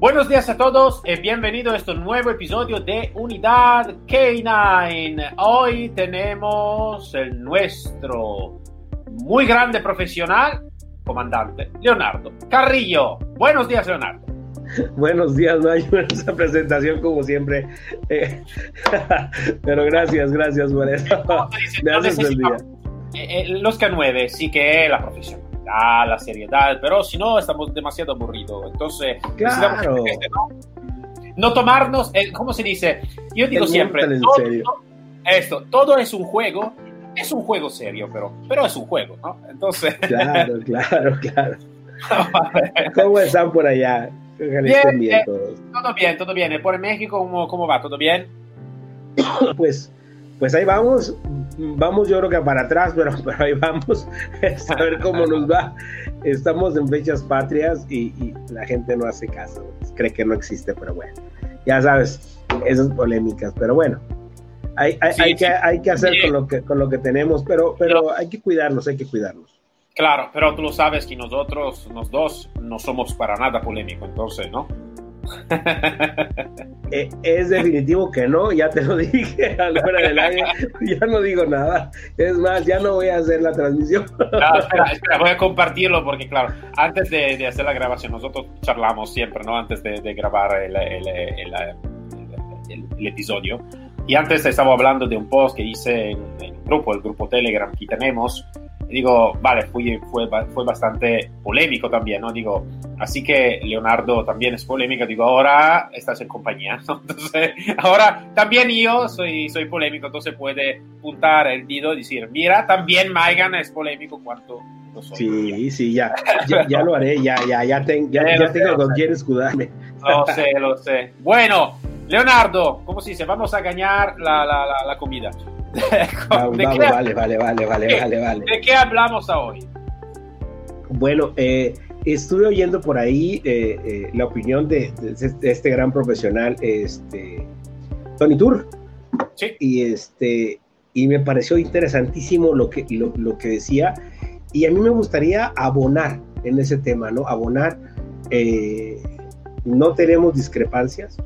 Buenos días a todos y bienvenido a este nuevo episodio de Unidad K9. Hoy tenemos el nuestro muy grande profesional, comandante Leonardo Carrillo. Buenos días, Leonardo. Buenos días, no hay esa presentación como siempre. Eh, pero gracias, gracias por eso. Me haces el día. Eh, eh, los K9 sí que es la la seriedad, pero si no, estamos demasiado aburridos. Entonces, claro. ¿no? no tomarnos, eh, ¿cómo se dice? Yo digo siempre, todo, esto, todo es un juego, es un juego serio, pero, pero es un juego, ¿no? Entonces. Claro, claro, claro. ¿Cómo están por allá? Bien, bien todo bien, todo bien. ¿Por México cómo, cómo va? ¿Todo bien? Pues pues ahí vamos, vamos yo creo que para atrás, pero, pero ahí vamos a ver cómo nos va. Estamos en fechas patrias y, la gente no hace caso, cree que no existe, pero bueno, ya sabes, esas polémicas, pero bueno, hay, hay, que, hay que hacer con lo que, con lo que tenemos, pero, pero hay que cuidarnos, hay que cuidarnos. Claro, pero tú lo sabes que nosotros, los dos, no somos para nada polémicos, entonces, ¿no? Eh, es definitivo que no, ya te lo dije a la hora del año, ya no digo nada. Es más, ya no voy a hacer la transmisión. espera, voy a compartirlo porque, claro, antes de, hacer la grabación, nosotros charlamos siempre, ¿no? Antes de, grabar el, el, episodio. Y antes estaba hablando de un post que hice en, en el grupo, el grupo Telegram que tenemos, digo, vale, fue, fue, fue bastante polémico también, ¿no? Digo, así que Leonardo también es polémico, digo, ahora estás en compañía, ¿no? Entonces, ahora también yo soy, soy polémico, entonces puede puntar el dedo y decir, mira, también Maigan es polémico cuanto lo soy. Sí, sí, ya, ya, lo haré, ya, ya, ya, ya, tengo con quién escudarme. Lo sé, lo sé. Bueno, Leonardo, ¿cómo se dice? Vamos a ganar la, la, la, la comida. vale, vale, vale, vale, vale, vale. ¿De qué hablamos hoy? Bueno, eh, estuve oyendo por ahí eh, eh, la opinión de, este gran profesional, este Tony Tour. Sí. Y este y me pareció interesantísimo lo que, lo, que decía. Y a mí me gustaría abonar en ese tema, ¿no? Abonar. no tenemos discrepancias,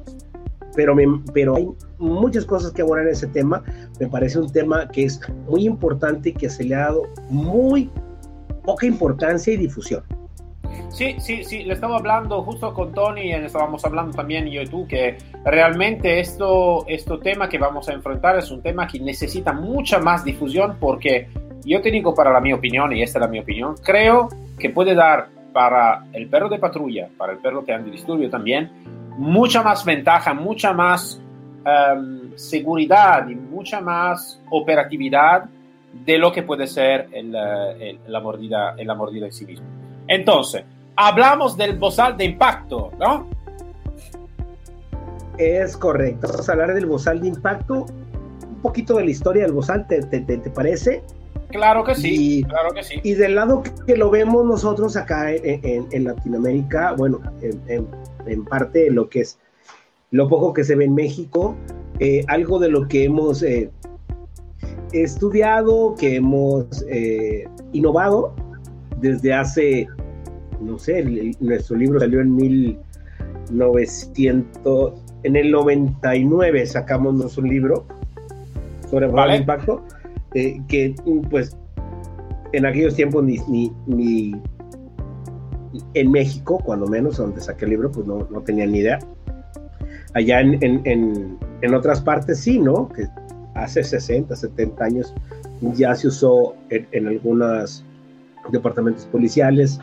pero, pero hay muchas cosas que abordar en ese tema. Me parece un tema que es muy importante y que se le ha dado muy poca importancia y difusión. Sí, sí, sí, le estaba hablando justo con Tony y estábamos hablando también yo y tú que realmente esto, este tema que vamos a enfrentar es un tema que necesita mucha más difusión porque yo te digo para la mi opinión, y esta es la mi opinión, creo que puede dar para el perro de patrulla, para el perro que anda disturbio también, mucha más ventaja, mucha más em, seguridad y mucha más operatividad de lo que puede ser la, mordida, en la mordida en sí mismo. Entonces, hablamos del bozal de impacto, ¿no? Es correcto. Vamos a hablar del bozal de impacto, un poquito de la historia del bozal, ¿te, parece? Claro que sí, y, claro que sí. Y del lado que, lo vemos nosotros acá en, Latinoamérica, bueno, en, en parte lo que es lo poco que se ve en México, eh, algo de lo que hemos eh, estudiado, que hemos eh, innovado desde hace, no sé, nuestro libro salió en 1900, en el 99 sacamos un libro sobre el impacto, que pues en aquellos tiempos ni, ni, ni en México, cuando menos, donde saqué el libro, pues no, no tenía ni idea. Allá en, en, en, otras partes sí, ¿no? Que hace 60, 70 años ya se usó en, en algunos departamentos policiales.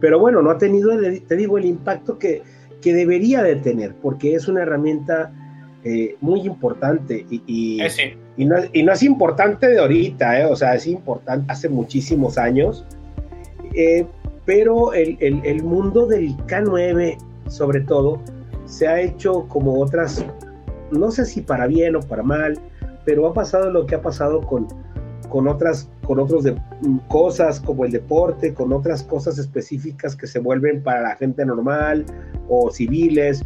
Pero bueno, no ha tenido, te digo, el impacto que, que debería de tener, porque es una herramienta eh, muy importante y, y, eh, y, no, y, no, es importante de ahorita, eh, o sea, es importante hace muchísimos años. Eh, pero el, el, el, mundo del K9, sobre todo, se ha hecho como otras, no sé si para bien o para mal, pero ha pasado lo que ha pasado con, con otras con otros de, cosas como el deporte, con otras cosas específicas que se vuelven para la gente normal o civiles.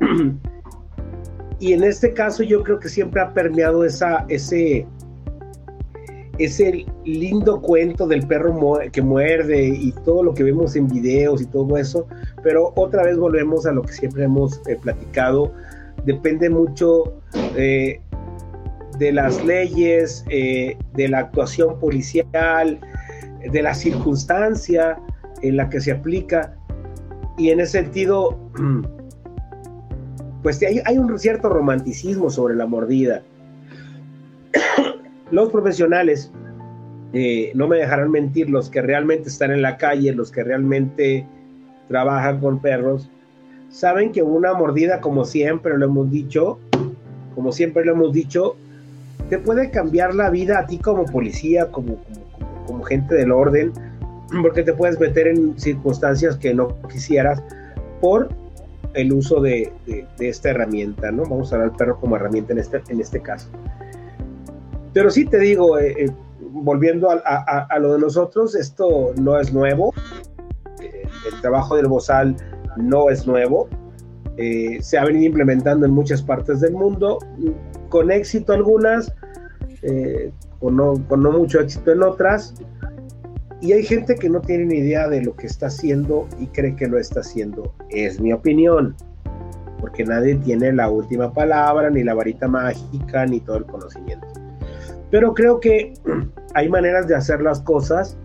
y en este caso yo creo que siempre ha permeado esa, ese, ese lindo cuento del perro que muerde y todo lo que vemos en videos y todo eso, pero otra vez volvemos a lo que siempre hemos eh, platicado, depende mucho eh, de las leyes, eh, de la actuación policial, de la circunstancia en la que se aplica y en ese sentido, pues hay, hay un cierto romanticismo sobre la mordida. Los profesionales, eh, no me dejarán mentir, los que realmente están en la calle, los que realmente trabajan con perros, saben que una mordida, como siempre lo hemos dicho, como siempre lo hemos dicho, te puede cambiar la vida a ti como policía, como, como, gente del orden, porque te puedes meter en circunstancias que no quisieras por el uso de, esta herramienta, ¿no? Vamos a hablar del perro como herramienta en este, en este caso. Pero sí te digo, eh, eh, volviendo a, lo de nosotros, esto no es nuevo. Eh, el trabajo del bozal no es nuevo. se ha venido implementando en muchas partes del mundo, con éxito algunas, con, no, con no mucho éxito en otras. Y hay gente que no tiene ni idea de lo que está haciendo y cree que lo está haciendo. Es mi opinión porque nadie tiene la última palabra, ni la varita mágica, ni todo el conocimiento. Pero creo que hay maneras de hacer las cosas.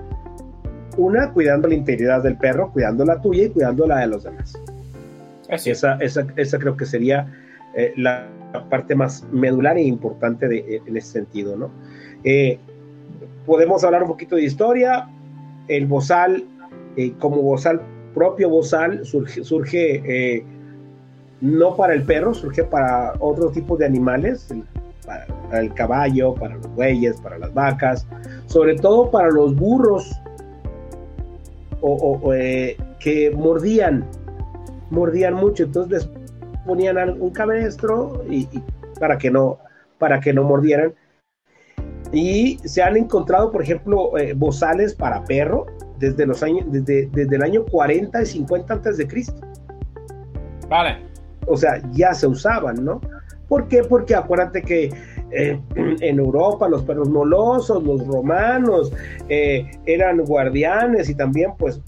Una, cuidando la integridad del perro, cuidando la tuya y cuidando la de los demás. Esa, esa, esa, creo que sería eh, la parte más medular e importante de, eh, en ese sentido, ¿no? Eh, podemos hablar un poquito de historia. El bozal, como bozal, propio bozal, surge, surge no para el perro, surge para otro tipo de animales para, el caballo, para los bueyes, para las vacas, sobre todo para los burros o, eh, que mordían, mordían mucho, entonces les ponían un cabestro y, para que no para que no mordieran. Y se han encontrado, por ejemplo, eh, bozales para perro desde los años, desde, desde el año 40 y 50 antes de Cristo. Vale. O sea, ya se usaban, ¿no? ¿Por qué? Porque acuérdate que eh, en Europa los perros molosos, los romanos, eh, eran guardianes y también pues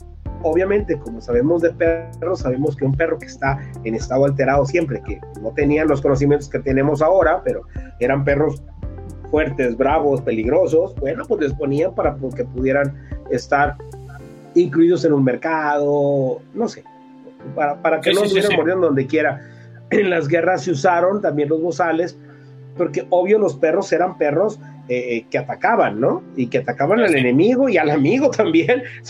obviamente como sabemos de perros, sabemos que un perro que está en estado alterado siempre, que no tenían los conocimientos que tenemos ahora, pero eran perros fuertes, bravos, peligrosos, bueno, pues les ponían para que pudieran estar incluidos en un mercado, no sé, para, para que no estuvieran mordiendo donde quiera. En las guerras se usaron también los bozales, porque obvio los perros eran perros eh, eh, que atacaban, ¿no? Y que atacaban al enemigo y al amigo también,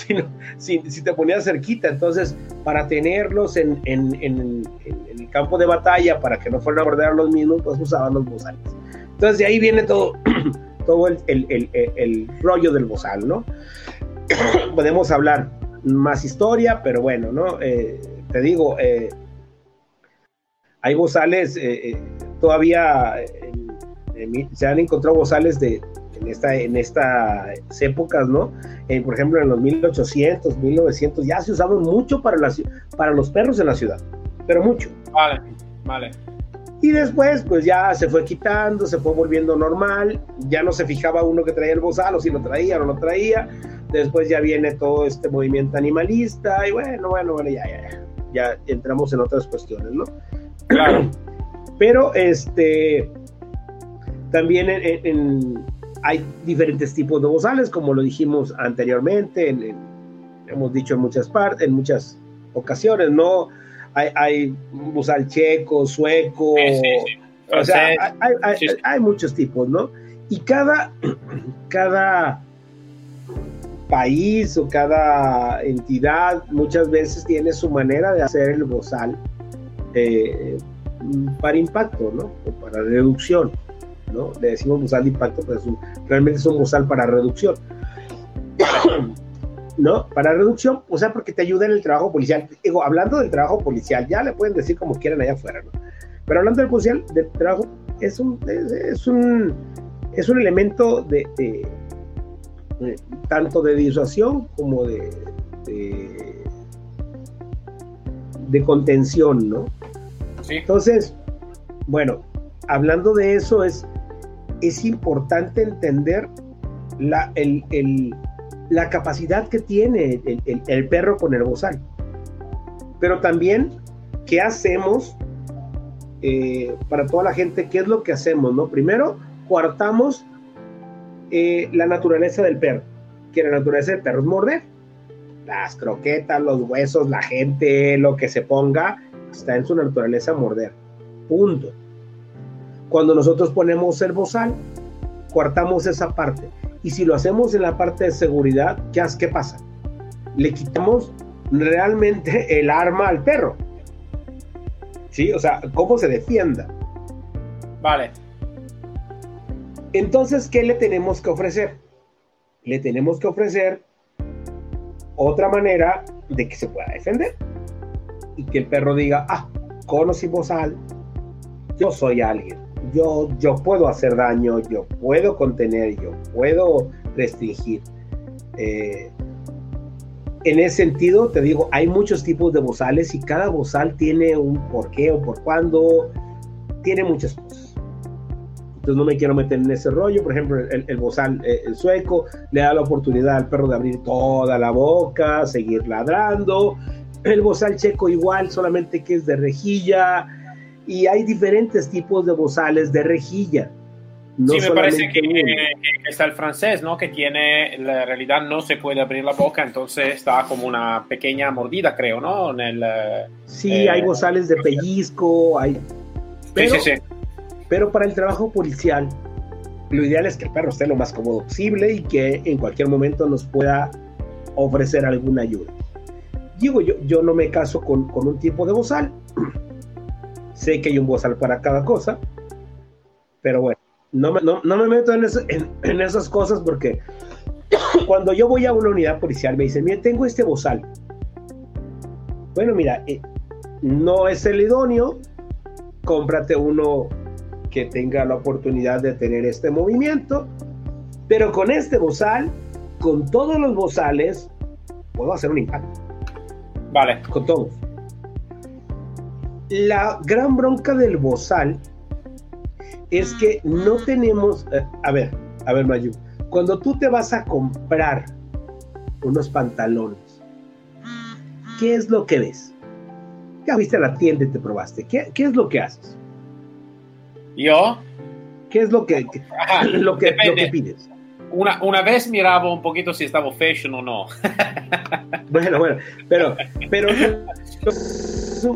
si, si, te ponías cerquita. Entonces, para tenerlos en, en, en, el campo de batalla, para que no fueran a morder a los mismos, pues usaban los bozales. Entonces, de ahí viene todo, todo el, el, el rollo del bozal, ¿no? Podemos hablar más historia, pero bueno, ¿no? Eh, te digo, hay bozales, eh, eh, todavía se han encontrado bozales de, en, esta, en estas épocas, ¿no? Eh, por ejemplo, en los 1800, 1900, ya se usaban mucho para, para los perros en la ciudad, pero mucho. Vale, vale. Y después, pues ya se fue quitando, se fue volviendo normal, ya no se fijaba uno que traía el bozal o si lo traía o no lo traía. Después ya viene todo este movimiento animalista y bueno, bueno, bueno, ya, ya, ya, ya entramos en otras cuestiones, ¿no? Claro. Pero este también hay diferentes tipos de bozales, como lo dijimos anteriormente, hemos dicho en muchas partes, en muchas ocasiones, ¿no? Hay, hay bozal checo, sueco, o sea, hay, muchos tipos, ¿no? Y cada, cada país o cada entidad muchas veces tiene su manera de hacer el bozal eh, para impacto, ¿no? O para reducción, ¿no? Le decimos bozal de impacto, pero realmente es un bozal para reducción. ¿no? Para reducción, o sea, porque te ayuda en el trabajo policial. Digo, hablando del trabajo policial, ya le pueden decir como quieran allá afuera, ¿no? Pero hablando del policial, del trabajo, es un, es, un, es un elemento de, tanto de disuasión como de, de, de contención, ¿no? Entonces, bueno, hablando de eso, es, es importante entender la, el, el, la capacidad que tiene el, el, perro con el bozal. Pero también, ¿qué hacemos eh, para toda la gente? ¿Qué es lo que hacemos? ¿no? Primero, coartamos eh, la naturaleza del perro. Que la naturaleza del perro es morder. Las croquetas, los huesos, la gente, lo que se ponga, está en su naturaleza morder. Punto. Cuando nosotros ponemos el bozal, coartamos esa parte. Y si lo hacemos en la parte de seguridad, ¿qué, qué pasa? Le quitamos realmente el arma al perro. ¿Sí? O sea, cómo se defienda. Vale. Entonces, ¿qué le tenemos que ofrecer? Le tenemos que ofrecer otra manera de que se pueda defender. Y que el perro diga, ah, con o sin bozal, yo soy alguien yo, yo puedo hacer daño, yo puedo contener, yo puedo restringir. Eh, en ese sentido, te digo, hay muchos tipos de bozales y cada bozal tiene un por qué o por cuándo, tiene muchas cosas. Entonces no me quiero meter en ese rollo. Por ejemplo, el, el bozal eh, el sueco le da la oportunidad al perro de abrir toda la boca, seguir ladrando. El bozal checo igual, solamente que es de rejilla y hay diferentes tipos de bozales de rejilla. sí, me parece que, está el francés, ¿no? Que tiene, la realidad no se puede abrir la boca, entonces está como una pequeña mordida, creo, ¿no? En el, sí, eh, hay bozales de pellizco, hay... Pero, sí, sí, sí. pero para el trabajo policial, lo ideal es que el perro esté lo más cómodo posible y que en cualquier momento nos pueda ofrecer alguna ayuda. Digo, yo, yo no me caso con, con un tipo de bozal, Sé que hay un bozal para cada cosa, pero bueno, no me, no, me meto en, en, esas cosas porque cuando yo voy a una unidad policial me dicen, mira, tengo este bozal. Bueno, mira, eh, no es el idóneo, cómprate uno que tenga la oportunidad de tener este movimiento, pero con este bozal, con todos los bozales, puedo hacer un impacto. Vale. Con todos la gran bronca del bozal es que no tenemos, eh, a ver, a ver Mayu, cuando tú te vas a comprar unos pantalones, ¿qué es lo que ves? Ya viste la tienda y te probaste, ¿qué, es lo que haces? ¿Yo? ¿Qué es lo que, lo que, lo que pides? Una, una, vez miraba un poquito si estaba fashion o no. bueno, bueno, pero, pero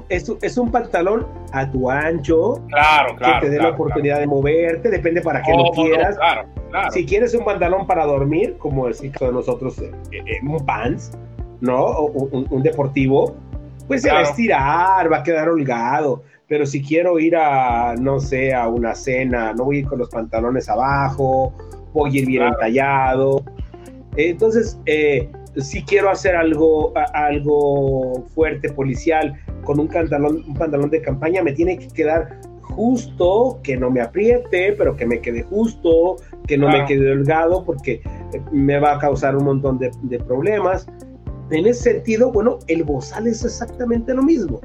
es un, pantalón a tu ancho. Claro, claro. Que te dé la oportunidad de moverte, depende para qué lo quieras. Si quieres un pantalón para dormir, como el caso de nosotros, eh, eh, un pants, ¿no? O, un, deportivo, pues se va a estirar, va a quedar holgado. Pero si quiero ir a, no sé, a una cena, no voy a ir con los pantalones abajo, ir bien entallado. Entonces, eh, si quiero hacer algo, algo fuerte, policial, con un pantalón, un pantalón de campaña, me tiene que quedar justo, que no me apriete, pero que me quede justo, que no me quede delgado, porque me va a causar un montón de, problemas. En ese sentido, bueno, el bozal es exactamente lo mismo.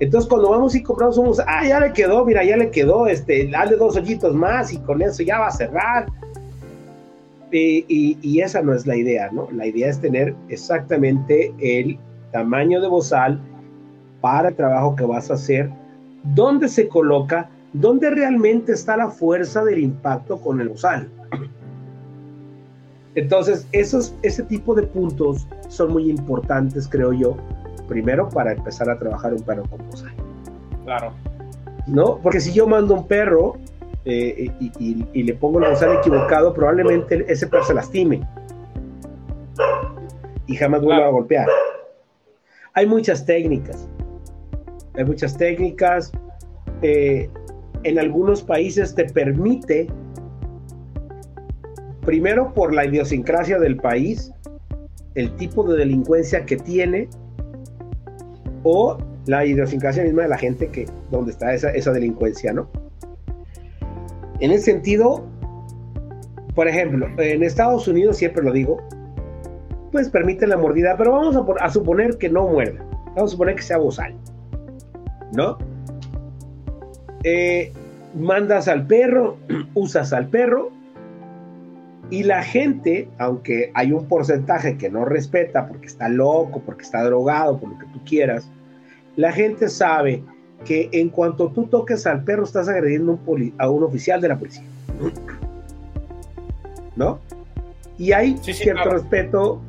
Entonces, cuando vamos y compramos un bozal, ah, ya le quedó, mira, ya le quedó, este, dale dos hoyitos más y con eso ya va a cerrar y, esa no es la idea, ¿no? La idea es tener exactamente el tamaño de bozal para el trabajo que vas a hacer, dónde se coloca, dónde realmente está la fuerza del impacto con el bozal. Entonces, esos, ese tipo de puntos son muy importantes, creo yo, primero para empezar a trabajar un perro con bozal. Claro. ¿No? Porque si yo mando un perro eh, y, le pongo el bozal equivocado, probablemente ese perro se lastime y jamás vuelva a golpear. Hay muchas técnicas, hay muchas técnicas. Eh, en algunos países te permite, primero por la idiosincrasia del país, el tipo de delincuencia que tiene o la idiosincrasia misma de la gente que donde está esa, esa delincuencia, ¿no? En ese sentido, por ejemplo, en Estados Unidos, siempre lo digo, pues permiten la mordida, pero vamos a, suponer que no muerda. Vamos a suponer que sea bozal, ¿no? Eh, mandas al perro, usas al perro, y la gente, aunque hay un porcentaje que no respeta porque está loco, porque está drogado, por lo que tú quieras, la gente sabe que en cuanto tú toques al perro estás agrediendo a un oficial de la policía. ¿No? Y hay cierto respeto,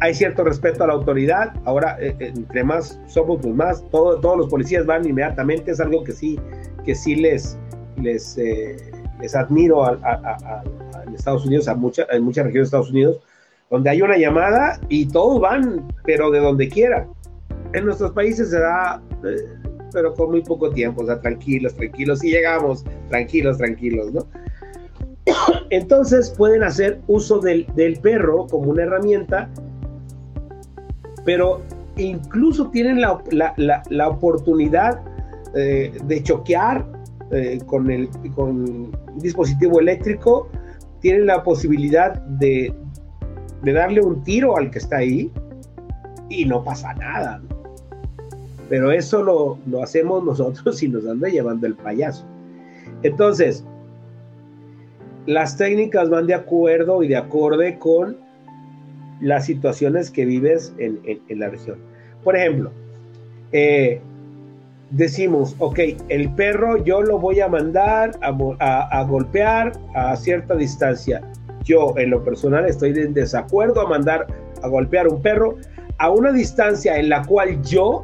hay cierto respeto a la autoridad. Ahora, eh, eh, entre más somos, pues más, todos los policías van inmediatamente. Es algo que sí, que sí les, les, eh, les admiro a, Estados Unidos, a mucha, en muchas regiones de Estados Unidos, donde hay una llamada y todos van, pero de donde quiera. En nuestros países se da pero con muy poco tiempo, o sea, tranquilos, tranquilos, y llegamos, tranquilos, tranquilos, ¿no? Entonces pueden hacer uso del, perro como una herramienta, pero incluso tienen la, oportunidad eh, de choquear eh, con, el, con un dispositivo eléctrico, tienen la posibilidad de, de darle un tiro al que está ahí y no pasa nada. ¿no? Pero eso lo, lo hacemos nosotros y nos anda llevando el payaso. Entonces, las técnicas van de acuerdo y de acorde con las situaciones que vives en, la región. Por ejemplo, eh, decimos, ok, el perro yo lo voy a mandar a, golpear a cierta distancia. Yo en lo personal estoy en desacuerdo a mandar a golpear un perro a una distancia en la cual yo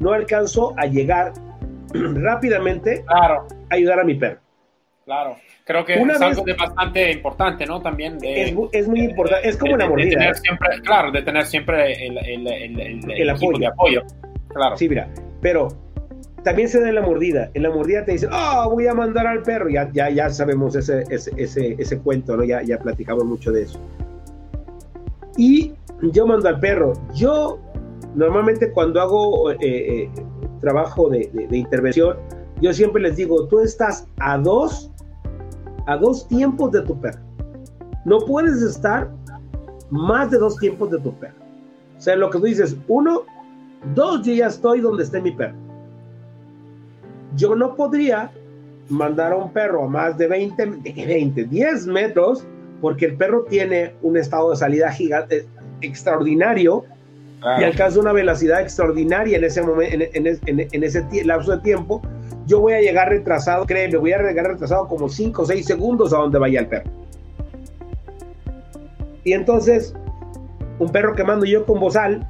no alcanzo a llegar rápidamente claro. a ayudar a mi perro. Claro, creo que es algo de bastante importante, ¿no? También es, muy importante, es como una mordida. claro, de tener siempre el, el, apoyo. de apoyo. Claro. Sí, mira, pero también se da en la mordida. En la mordida te dicen, oh, voy a mandar al perro. Ya, ya, ya sabemos ese, ese, ese, ese cuento, ¿no? Ya, ya platicamos mucho de eso. Y yo mando al perro. Yo Normalmente cuando hago eh, eh, trabajo de, intervención, yo siempre les digo, tú estás a dos, a dos tiempos de tu perro. No puedes estar más de dos tiempos de tu perro. O sea, lo que tú dices, uno, dos, yo ya estoy donde esté mi perro. Yo no podría mandar a un perro a más de 20, 20, 10 metros, porque el perro tiene un estado de salida gigante, extraordinario, y alcanza una velocidad extraordinaria en ese momento, en, ese lapso de tiempo, yo voy a llegar retrasado, créeme, voy a llegar retrasado como 5 o 6 segundos a donde vaya el perro. Y entonces, un perro que mando yo con bozal,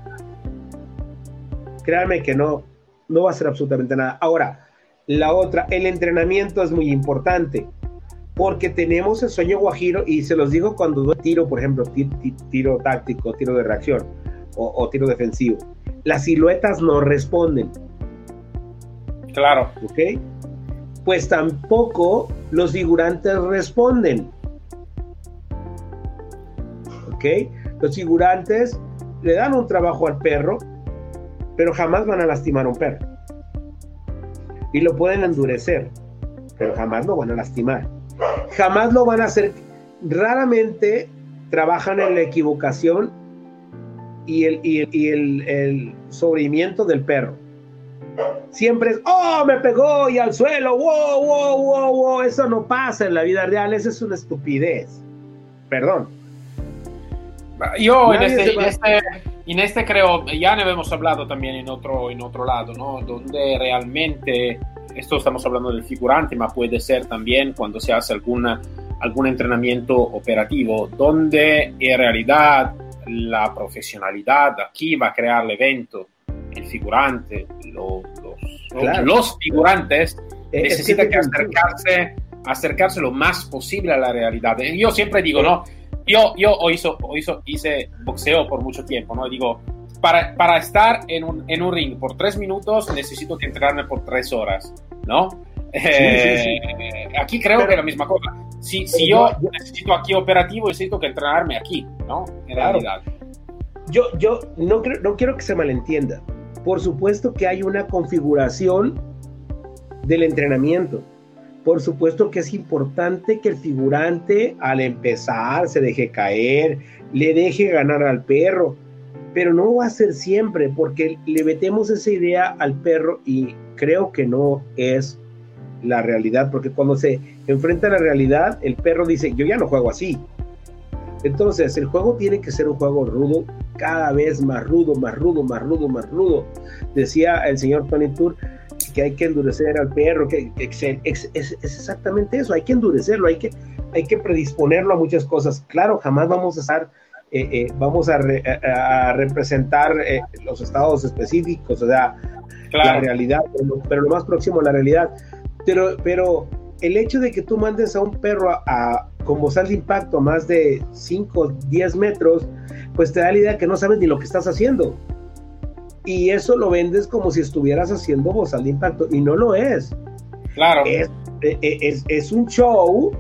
créanme que no, no va a hacer absolutamente nada. Ahora, la otra, el entrenamiento es muy importante porque tenemos el sueño guajiro y se los digo cuando doy tiro, por ejemplo, tiro táctico, tiro de reacción o, tiro defensivo. Las siluetas no responden. Claro. ¿Ok? Pues tampoco los figurantes responden. ¿Ok? Los figurantes le dan un trabajo al perro, pero jamás van a lastimar a un perro. Y lo pueden endurecer, pero jamás lo van a lastimar. Jamás lo van a hacer. Raramente trabajan en la equivocación y el, y el, el, sobrimiento del perro. Siempre es, oh, me pegó y al suelo, wow, wow, wow, wow. Eso no pasa en la vida real, eso es una estupidez. Perdón. Yo en este, en este, en este, creo, ya no hemos hablado también en otro, en otro lado, ¿no? Donde realmente, esto estamos hablando del figurante, pero puede ser también cuando se hace alguna, algún entrenamiento operativo, donde en realidad la profesionalidad aquí va a crear el evento, el figurante, los, los figurantes necesitan que, acercarse, acercarse lo más posible a la realidad. Yo siempre digo, ¿no? Yo, yo hizo, hizo, hice boxeo por mucho tiempo, ¿no? Digo, para, para estar en un, en un ring por tres minutos necesito que entrenarme por tres horas, ¿no? Eh, aquí creo que es la misma cosa. Si, si yo necesito aquí operativo, necesito que entrenarme aquí, ¿no? En realidad. yo, yo no, creo, no quiero que se malentienda. Por supuesto que hay una configuración del entrenamiento. Por supuesto que es importante que el figurante al empezar se deje caer, le deje ganar al perro, pero no va a ser siempre porque le metemos esa idea al perro y creo que no es la realidad, porque cuando se enfrenta a la realidad, el perro dice, yo ya no juego así. Entonces, el juego tiene que ser un juego rudo, cada vez más rudo, más rudo, más rudo, más rudo. Decía el señor Tony Tour que hay que endurecer al perro, que, es, exactamente eso, hay que endurecerlo, hay que, hay que predisponerlo a muchas cosas. Claro, jamás vamos a estar, eh, eh, vamos a, representar eh, los estados específicos, o sea, la realidad, pero, lo más próximo a la realidad. Pero, pero el hecho de que tú mandes a un perro a, con bozal de impacto a más de 5, 10 metros, pues te da la idea que no sabes ni lo que estás haciendo. Y eso lo vendes como si estuvieras haciendo bozal de impacto, y no lo es. Claro. Es, e, e, es, un show,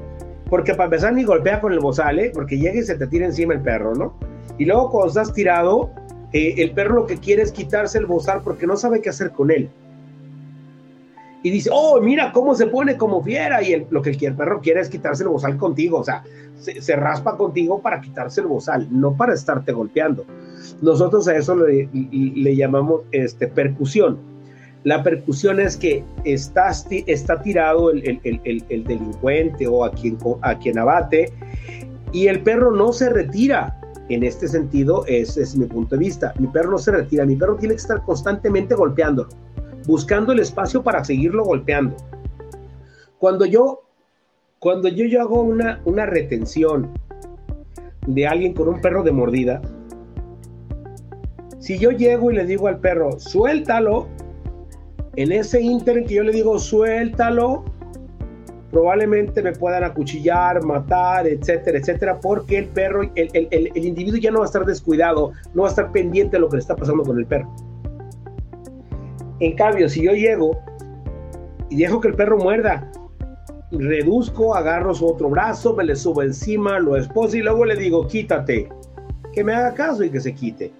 porque para empezar ni golpea con el bozal, ¿eh? porque llega y se te tira encima el perro, ¿no? Y luego cuando estás tirado, eh, el perro lo que quiere es quitarse el bozal porque no sabe qué hacer con él y dice, oh, mira cómo se pone como fiera. Y lo que el perro quiere es quitarse el bozal contigo. O sea, se, raspa contigo para quitarse el bozal, no para estarte golpeando. Nosotros a eso le, le llamamos este, percusión. La percusión es que está, está tirado el, el, el, delincuente o a quien, a quien abate y el perro no se retira. En este sentido, ese es mi punto de vista. Mi perro no se retira, mi perro tiene que estar constantemente golpeándolo buscando el espacio para seguirlo golpeando. Cuando yo, cuando yo, yo hago una, una retención de alguien con un perro de mordida, si yo llego y le digo al perro, suéltalo, en ese inter en que yo le digo, suéltalo, probablemente me puedan acuchillar, matar, etcétera, etcétera, porque el perro, el, el, el, individuo ya no va a estar descuidado, no va a estar pendiente de lo que le está pasando con el perro. En cambio, si yo llego y dejo que el perro muerda, reduzco, agarro su otro brazo, me le subo encima, lo esposo y luego le digo, quítate, que me haga caso y que se quite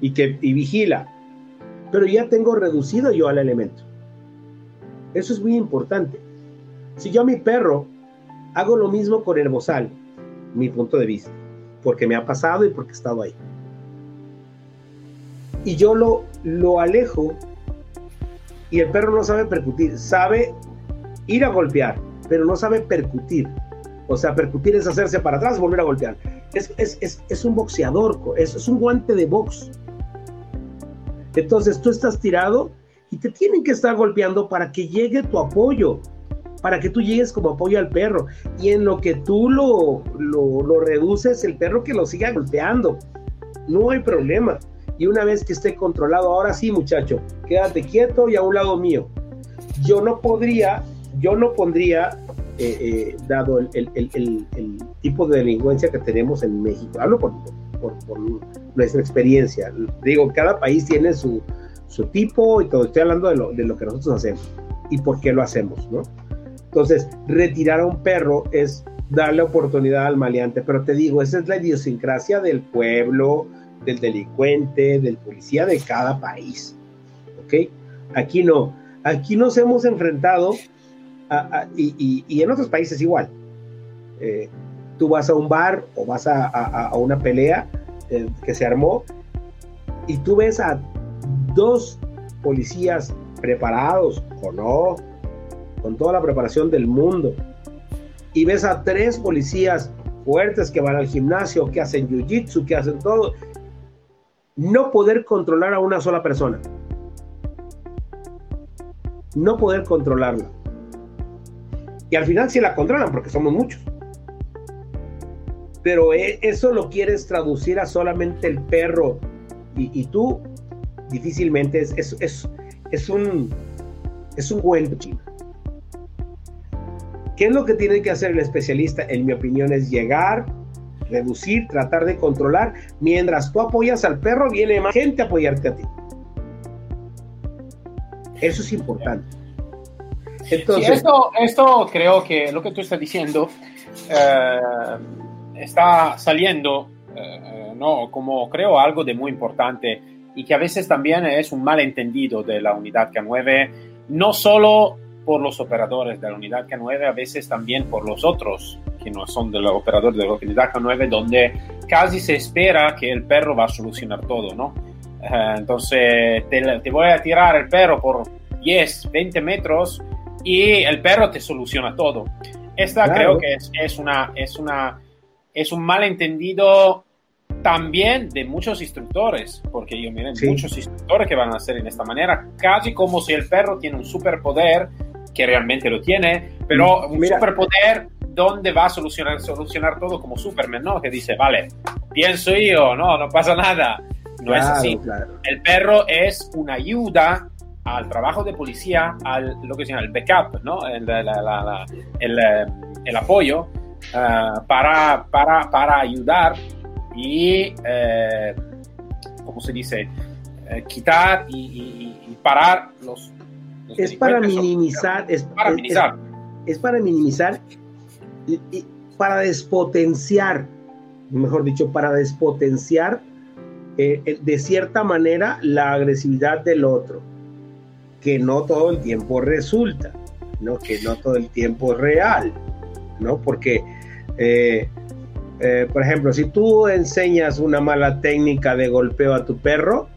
y que vigila. Pero ya tengo reducido yo al elemento. Eso es muy importante. Si yo a mi perro hago lo mismo con el bozal, mi punto de vista, porque me ha pasado y porque he estado ahí. Y yo lo, lo alejo y el perro no sabe percutir, sabe ir a golpear, pero no sabe percutir. O sea, percutir es hacerse para atrás, volver a golpear. Es, es, un boxeador, es, es un guante de box. Entonces tú estás tirado y te tienen que estar golpeando para que llegue tu apoyo, para que tú llegues como apoyo al perro. Y en lo que tú lo, lo, lo reduces, el perro que lo siga golpeando. No hay problema y una vez que esté controlado, ahora sí muchacho, quédate quieto y a un lado mío. Yo no podría, yo no pondría, eh, eh, dado el, tipo de delincuencia que tenemos en México, hablo por, nuestra experiencia, digo, cada país tiene su, tipo y todo, estoy hablando de lo, de lo que nosotros hacemos y por qué lo hacemos, ¿no? Entonces, retirar a un perro es darle oportunidad al maleante, pero te digo, esa es la idiosincrasia del pueblo, del delincuente, del policía de cada país. ¿Ok? Aquí no. Aquí nos hemos enfrentado y, en otros países igual. Eh, tú vas a un bar o vas a, una pelea eh, que se armó y tú ves a dos policías preparados o no, con toda la preparación del mundo, y ves a tres policías fuertes que van al gimnasio, que hacen jiu-jitsu, que hacen todo, no poder controlar a una sola persona. No poder controlarla. Y al final sí la controlan porque somos muchos. Pero e, eso lo quieres traducir a solamente el perro y, tú difícilmente es, es, es, un es un cuento chino. ¿Qué es lo que tiene que hacer el especialista? En mi opinión es llegar, reducir, tratar de controlar. Mientras tú apoyas al perro, viene más gente a apoyarte a ti. Eso es importante. Entonces, esto, esto creo que lo que tú estás diciendo eh, está saliendo eh, no, como creo algo de muy importante y que a veces también es un malentendido de la unidad K9, no solo por los operadores de la unidad K9, a veces también por los otros que no son de los operadores de la unidad K9, donde casi se espera que el perro va a solucionar todo, ¿no? Eh, entonces te, te, voy a tirar el perro por 10, 20 metros y el perro te soluciona todo. Esta claro. creo que es, es, una, es, una, es un malentendido también de muchos instructores, porque yo miren, sí. muchos instructores que van a hacer en esta manera, casi como si el perro tiene un superpoder, que realmente lo tiene, pero un Mira. superpoder donde va a solucionar, solucionar todo como Superman, ¿no? Que dice, vale, pienso yo, no, no pasa nada. No claro, es así. Claro. El perro es una ayuda al trabajo de policía, al lo que se llama el backup, ¿no? el, la, la, la, el, el apoyo uh, para, para, para ayudar y, eh, ¿cómo se dice? Eh, quitar y, y, y, parar los... los es para minimizar, es, para es, minimizar. Es, es para minimizar y, y, para despotenciar, mejor dicho, para despotenciar eh, de cierta manera la agresividad del otro, que no todo el tiempo resulta, ¿no? que no todo el tiempo es real, ¿no? porque eh, eh, por ejemplo, si tú enseñas una mala técnica de golpeo a tu perro,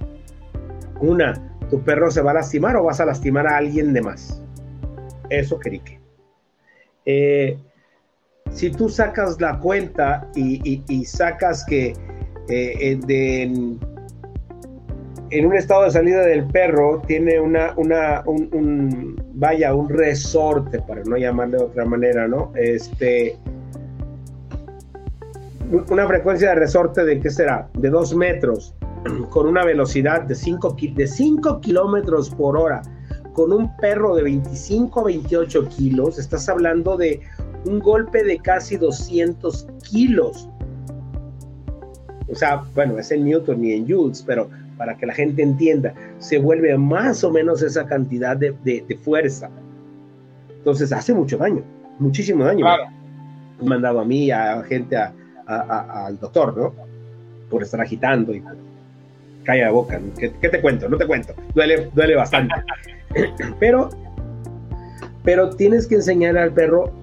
una, tu perro se va a lastimar o vas a lastimar a alguien de más. Eso, Crique. Eh, si tú sacas la cuenta y, sacas que eh, de, en, un estado de salida del perro tiene una, un, vaya, un resorte, para no llamarle de otra manera, ¿no? Este, una frecuencia de resorte de, ¿qué será? De 2 metros, con una velocidad de 5 de cinco kilómetros por hora, con un perro de 25 a 28 kilos, estás hablando de un golpe de casi 200 kilos. O sea, bueno, es en Newton ni en Joules, pero para que la gente entienda, se vuelve más o menos esa cantidad de, de, de fuerza. Entonces hace mucho daño, muchísimo daño. Claro. Me han mandado a mí, a gente a, a, a, al doctor, ¿no? Por estar agitando y calla la boca. ¿Qué, ¿Qué, te cuento? No te cuento. Duele, duele bastante. pero, pero tienes que enseñar al perro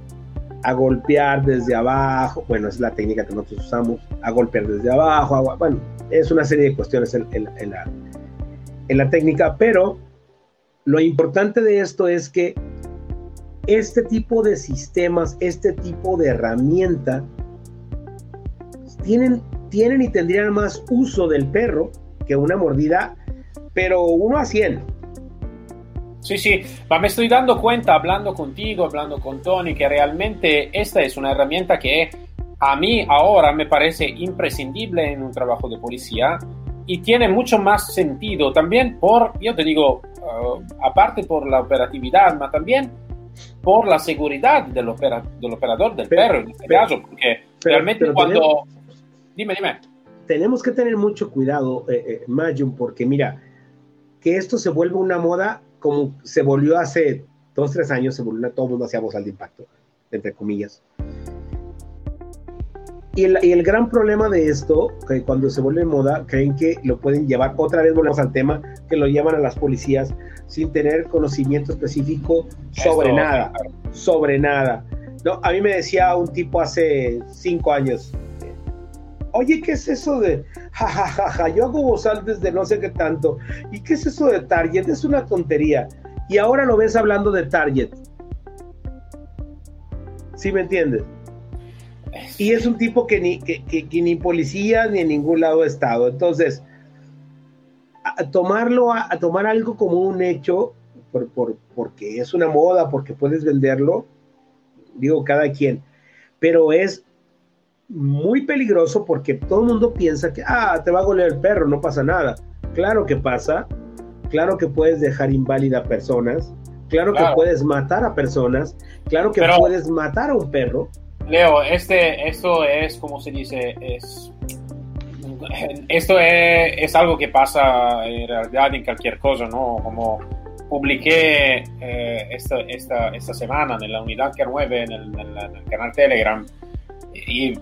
a golpear desde abajo. Bueno, es la técnica que nosotros usamos. A golpear desde abajo. Bueno, es una serie de cuestiones en la técnica, pero lo importante de esto es que este tipo de sistemas, este tipo de herramienta, tienen, tienen y tendrían más uso del perro que una mordida, pero uno a 100. Sí, sí, ma me estoy dando cuenta hablando contigo, hablando con Tony, que realmente esta es una herramienta que a mí ahora me parece imprescindible en un trabajo de policía y tiene mucho más sentido también por, yo te digo, uh, aparte por la operatividad, pero también por la seguridad del, opera, del operador del pero, perro en este pero, caso, porque realmente pero cuando... Tenemos Dime, dime. Tenemos que tener mucho cuidado, eh, eh, Mayun, porque mira, que esto se vuelve una moda como se volvió hace dos, tres años, se volvió, todo el mundo hacía voz al impacto, entre comillas. Y el, y el, gran problema de esto, que cuando se vuelve moda, creen que lo pueden llevar, otra vez volvemos al tema, que lo llevan a las policías sin tener conocimiento específico sobre nada, claro. sobre nada. No, a mí me decía un tipo hace cinco años, oye, ¿qué es eso de jajajaja? Ja, ja, ja, yo hago bozal desde no sé qué tanto. ¿Y qué es eso de Target? Es una tontería. Y ahora lo ves hablando de Target. ¿Sí me entiendes? Y es un tipo que ni, que, que, que ni policía ni en ningún lado ha estado. Entonces, a tomarlo, a, a, tomar algo como un hecho, por, por, porque es una moda, porque puedes venderlo, digo, cada quien, pero es muy peligroso porque todo el mundo piensa que, ah, te va a golear el perro, no pasa nada. Claro que pasa, claro que puedes dejar inválida a personas, claro, claro. que puedes matar a personas, claro que Pero, puedes matar a un perro. Leo, este, esto es, como se dice, es... Esto es, es algo que pasa en realidad en cualquier cosa, ¿no? Como publiqué eh, esta, esta, esta semana en la unidad que 9 en el, en el, canal Telegram y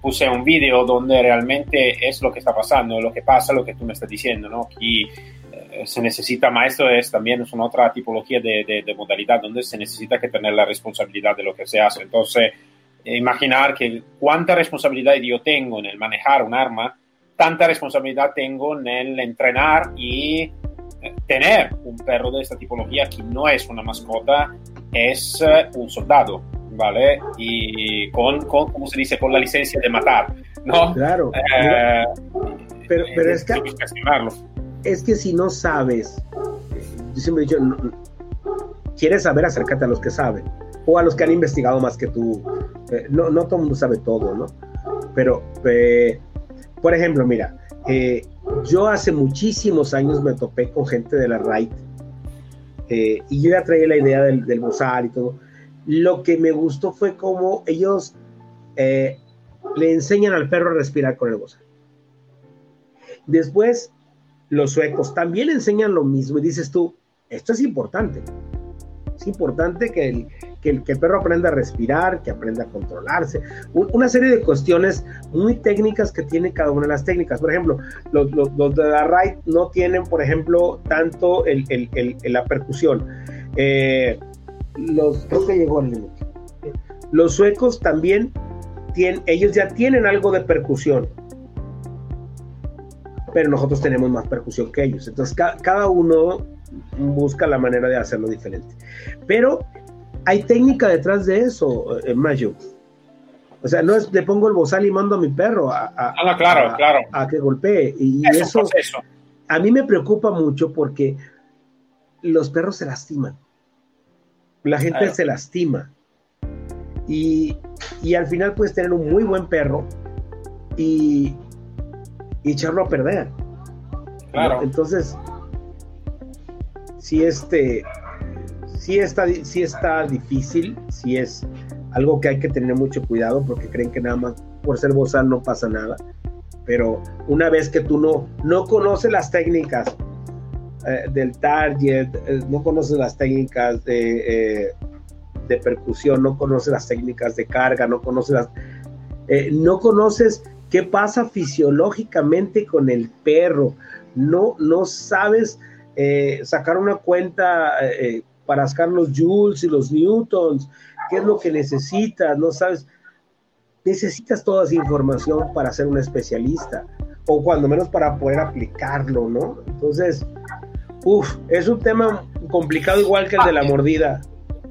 puse un video donde realmente es lo que está pasando, lo que pasa, lo que tú me estás diciendo, ¿no? Y eh, se necesita, maestro es también es una otra tipología de, de, modalidad donde se necesita que tener la responsabilidad de lo que se hace. Entonces, imaginar que cuánta responsabilidad yo tengo en el manejar un arma, tanta responsabilidad tengo en el entrenar y eh, tener un perro de esta tipología que no es una mascota, es un soldado ¿vale? Y con, con, ¿cómo se dice? Con la licencia de matar, ¿no? Claro. Eh, pero, pero es, que, es que si no sabes, yo siempre he dicho, quieres saber, acércate a los que saben, o a los que han investigado más que tú. Eh, no, no todo el mundo sabe todo, ¿no? Pero, eh, por ejemplo, mira, yo hace muchísimos años me topé con gente de la RAID, y yo ya traía la idea del, del y todo, lo que me gustó fue cómo ellos eh, le enseñan al perro a respirar con el bozal. Después, los suecos también enseñan lo mismo y dices tú, esto es importante. Es importante que el, que el, perro aprenda a respirar, que aprenda a controlarse. una serie de cuestiones muy técnicas que tiene cada una de las técnicas. Por ejemplo, los, de la RAID no tienen, por ejemplo, tanto el, la percusión. Eh, los, creo que llegó Los suecos también tienen, ellos ya tienen algo de percusión, pero nosotros tenemos más percusión que ellos. Entonces, cada uno busca la manera de hacerlo diferente. Pero hay técnica detrás de eso, en eh, Mayo. O sea, no es le pongo el bozal y mando a mi perro a, a, ah, claro, claro. a que golpee. Y eso a mí me preocupa mucho porque los perros se lastiman la gente se lastima. Y, al final puedes tener un muy buen perro y, echarlo a perder. Claro. Entonces, si este, si está, si está difícil, si es algo que hay que tener mucho cuidado porque creen que nada más por ser bozal no pasa nada. Pero una vez que tú no, no conoces las técnicas eh, del target, eh, no conoces las técnicas de, eh, de percusión, no conoces las técnicas de carga, no conoces las, no conoces qué pasa fisiológicamente con el perro, no, no sabes sacar una cuenta para sacar los joules y los newtons, qué es lo que necesitas, no sabes, necesitas toda esa información para ser un especialista o cuando menos para poder aplicarlo, ¿no? Entonces, Uf, es un tema complicado igual que el de la mordida.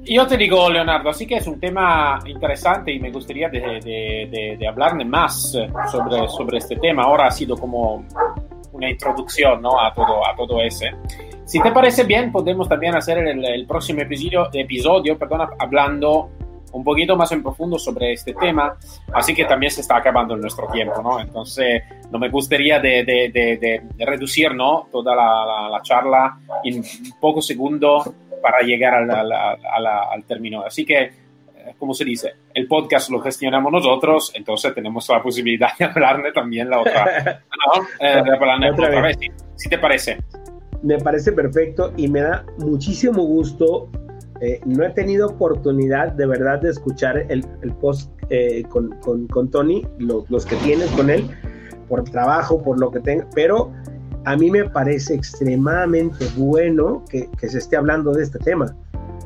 Yo te digo, Leonardo, así que es un tema interesante y me gustaría de, de, de, hablarme más sobre, sobre este tema. Ahora ha sido como una introducción ¿no? a, todo, a todo ese. Si te parece bien, podemos también hacer el, el próximo episodio, episodio perdona, hablando un poquito más en profundo sobre este tema, así que también se está acabando nuestro tiempo, ¿no? Entonces, no me gustaría de, de, de, reducir, ¿no? Toda la, la, charla en pocos segundos para llegar al término. Así que, eh, como se dice, el podcast lo gestionamos nosotros, entonces tenemos la posibilidad de hablarle también la otra, ¿no? Eh, de hablarle otra, vez. ¿Sí te parece? Me parece perfecto y me da muchísimo gusto eh, no he tenido oportunidad de verdad de escuchar el, post eh, con, con, Tony, los que tienes con él, por trabajo, por lo que tenga, pero a mí me parece extremadamente bueno que, se esté hablando de este tema.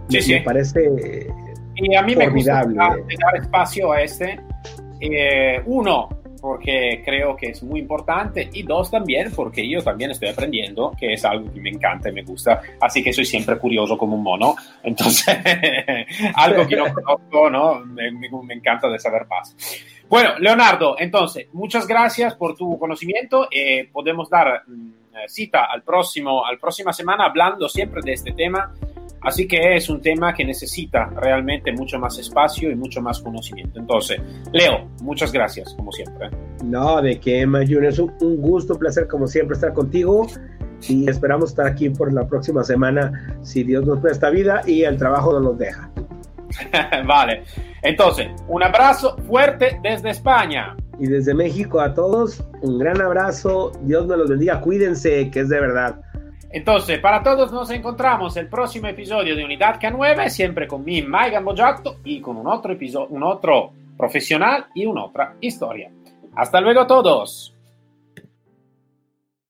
Sí, me, sí. me parece y a mí me gusta dar espacio a este. Eh, uno, porque creo que es muy importante. Y dos también porque yo también estoy aprendiendo, que es algo que me encanta y me gusta, así que soy siempre curioso como un mono, entonces algo que no conozco, ¿no? Me, me, encanta de saber más. Bueno, Leonardo, entonces, muchas gracias por tu conocimiento, eh, podemos dar mm, cita al próximo, al próxima semana hablando siempre de este tema Así que es un tema que necesita realmente mucho más espacio y mucho más conocimiento. Entonces, Leo, muchas gracias, como siempre. No, de qué, Mayun, es un, gusto, un placer, como siempre, estar contigo. Y esperamos estar aquí por la próxima semana, si Dios nos presta vida y el trabajo no nos deja. vale. Entonces, un abrazo fuerte desde España. Y desde México a todos, un gran abrazo. Dios me los bendiga. Cuídense, que es de verdad. Entonces, para todos nos encontramos el próximo episodio de Unidad K9, siempre con mi Mike Gambojato y con un otro episodio, un otro profesional y una otra historia. Hasta luego todos.